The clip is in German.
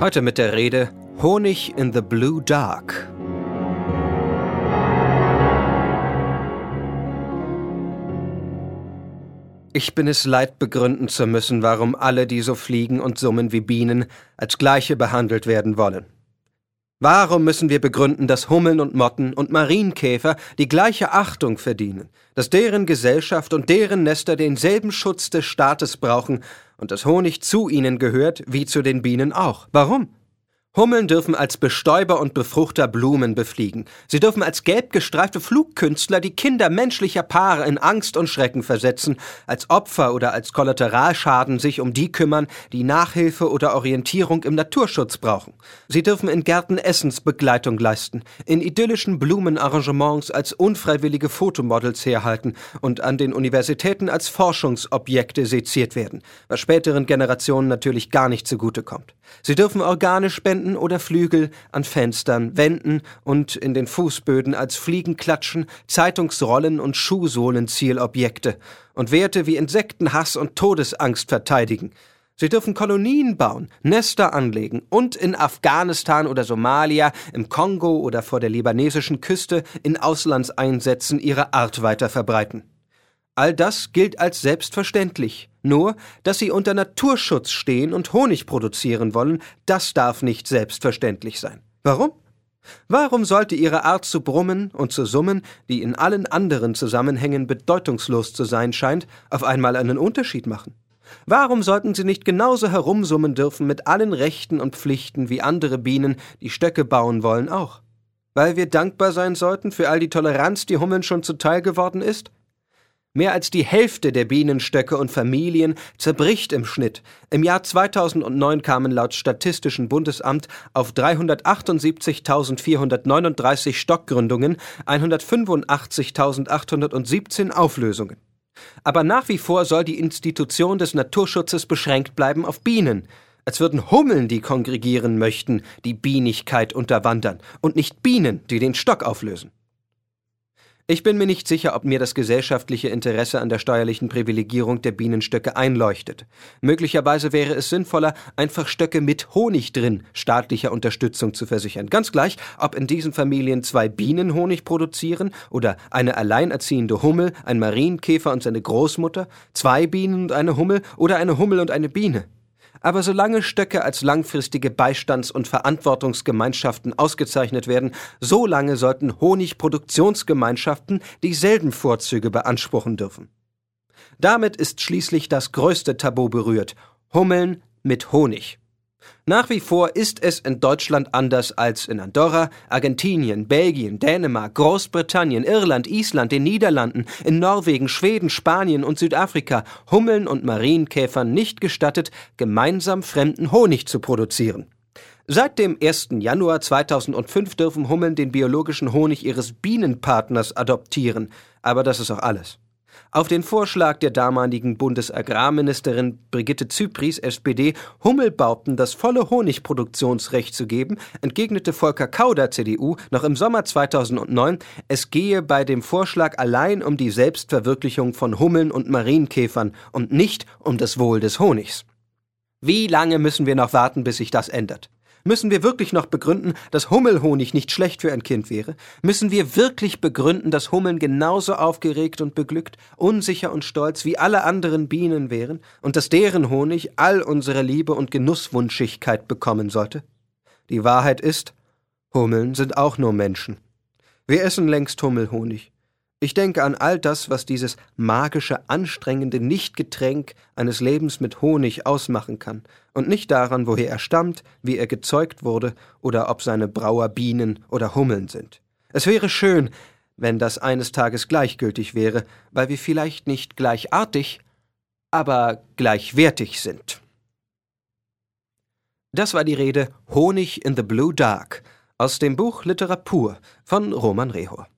Heute mit der Rede Honig in the Blue Dark. Ich bin es leid, begründen zu müssen, warum alle, die so fliegen und summen wie Bienen, als gleiche behandelt werden wollen. Warum müssen wir begründen, dass Hummeln und Motten und Marienkäfer die gleiche Achtung verdienen, dass deren Gesellschaft und deren Nester denselben Schutz des Staates brauchen und dass Honig zu ihnen gehört, wie zu den Bienen auch? Warum? Hummeln dürfen als Bestäuber und Befruchter Blumen befliegen. Sie dürfen als gelb gestreifte Flugkünstler die Kinder menschlicher Paare in Angst und Schrecken versetzen, als Opfer oder als Kollateralschaden sich um die kümmern, die Nachhilfe oder Orientierung im Naturschutz brauchen. Sie dürfen in Gärten Essensbegleitung leisten, in idyllischen Blumenarrangements als unfreiwillige Fotomodels herhalten und an den Universitäten als Forschungsobjekte seziert werden, was späteren Generationen natürlich gar nicht zugutekommt. Sie dürfen Organe spenden Wänden oder Flügel, an Fenstern, Wänden und in den Fußböden als Fliegenklatschen, Zeitungsrollen und Schuhsohlen Zielobjekte und Werte wie Insektenhass und Todesangst verteidigen. Sie dürfen Kolonien bauen, Nester anlegen und in Afghanistan oder Somalia, im Kongo oder vor der libanesischen Küste in Auslandseinsätzen ihre Art weiter verbreiten. All das gilt als selbstverständlich. Nur, dass sie unter Naturschutz stehen und Honig produzieren wollen, das darf nicht selbstverständlich sein. Warum? Warum sollte ihre Art zu brummen und zu summen, die in allen anderen Zusammenhängen bedeutungslos zu sein scheint, auf einmal einen Unterschied machen? Warum sollten sie nicht genauso herumsummen dürfen mit allen Rechten und Pflichten wie andere Bienen, die Stöcke bauen wollen, auch? Weil wir dankbar sein sollten für all die Toleranz, die Hummeln schon zuteil geworden ist? Mehr als die Hälfte der Bienenstöcke und Familien zerbricht im Schnitt. Im Jahr 2009 kamen laut Statistischen Bundesamt auf 378.439 Stockgründungen 185.817 Auflösungen. Aber nach wie vor soll die Institution des Naturschutzes beschränkt bleiben auf Bienen, als würden Hummeln, die kongregieren möchten, die Bienigkeit unterwandern und nicht Bienen, die den Stock auflösen. Ich bin mir nicht sicher, ob mir das gesellschaftliche Interesse an der steuerlichen Privilegierung der Bienenstöcke einleuchtet. Möglicherweise wäre es sinnvoller, einfach Stöcke mit Honig drin staatlicher Unterstützung zu versichern. Ganz gleich, ob in diesen Familien zwei Bienen Honig produzieren oder eine alleinerziehende Hummel, ein Marienkäfer und seine Großmutter, zwei Bienen und eine Hummel oder eine Hummel und eine Biene. Aber solange Stöcke als langfristige Beistands- und Verantwortungsgemeinschaften ausgezeichnet werden, so lange sollten Honigproduktionsgemeinschaften dieselben Vorzüge beanspruchen dürfen. Damit ist schließlich das größte Tabu berührt Hummeln mit Honig. Nach wie vor ist es in Deutschland anders als in Andorra, Argentinien, Belgien, Dänemark, Großbritannien, Irland, Island, den Niederlanden, in Norwegen, Schweden, Spanien und Südafrika Hummeln und Marienkäfern nicht gestattet, gemeinsam fremden Honig zu produzieren. Seit dem 1. Januar 2005 dürfen Hummeln den biologischen Honig ihres Bienenpartners adoptieren, aber das ist auch alles. Auf den Vorschlag der damaligen Bundesagrarministerin Brigitte Zypries, SPD, Hummelbauten das volle Honigproduktionsrecht zu geben, entgegnete Volker Kauder, CDU, noch im Sommer 2009, es gehe bei dem Vorschlag allein um die Selbstverwirklichung von Hummeln und Marienkäfern und nicht um das Wohl des Honigs. Wie lange müssen wir noch warten, bis sich das ändert? Müssen wir wirklich noch begründen, dass Hummelhonig nicht schlecht für ein Kind wäre? Müssen wir wirklich begründen, dass Hummeln genauso aufgeregt und beglückt, unsicher und stolz wie alle anderen Bienen wären und dass deren Honig all unsere Liebe und Genusswunschigkeit bekommen sollte? Die Wahrheit ist, Hummeln sind auch nur Menschen. Wir essen längst Hummelhonig. Ich denke an all das, was dieses magische, anstrengende Nichtgetränk eines Lebens mit Honig ausmachen kann, und nicht daran, woher er stammt, wie er gezeugt wurde oder ob seine Brauer Bienen oder Hummeln sind. Es wäre schön, wenn das eines Tages gleichgültig wäre, weil wir vielleicht nicht gleichartig, aber gleichwertig sind. Das war die Rede Honig in the Blue Dark aus dem Buch Literatur von Roman Rehor.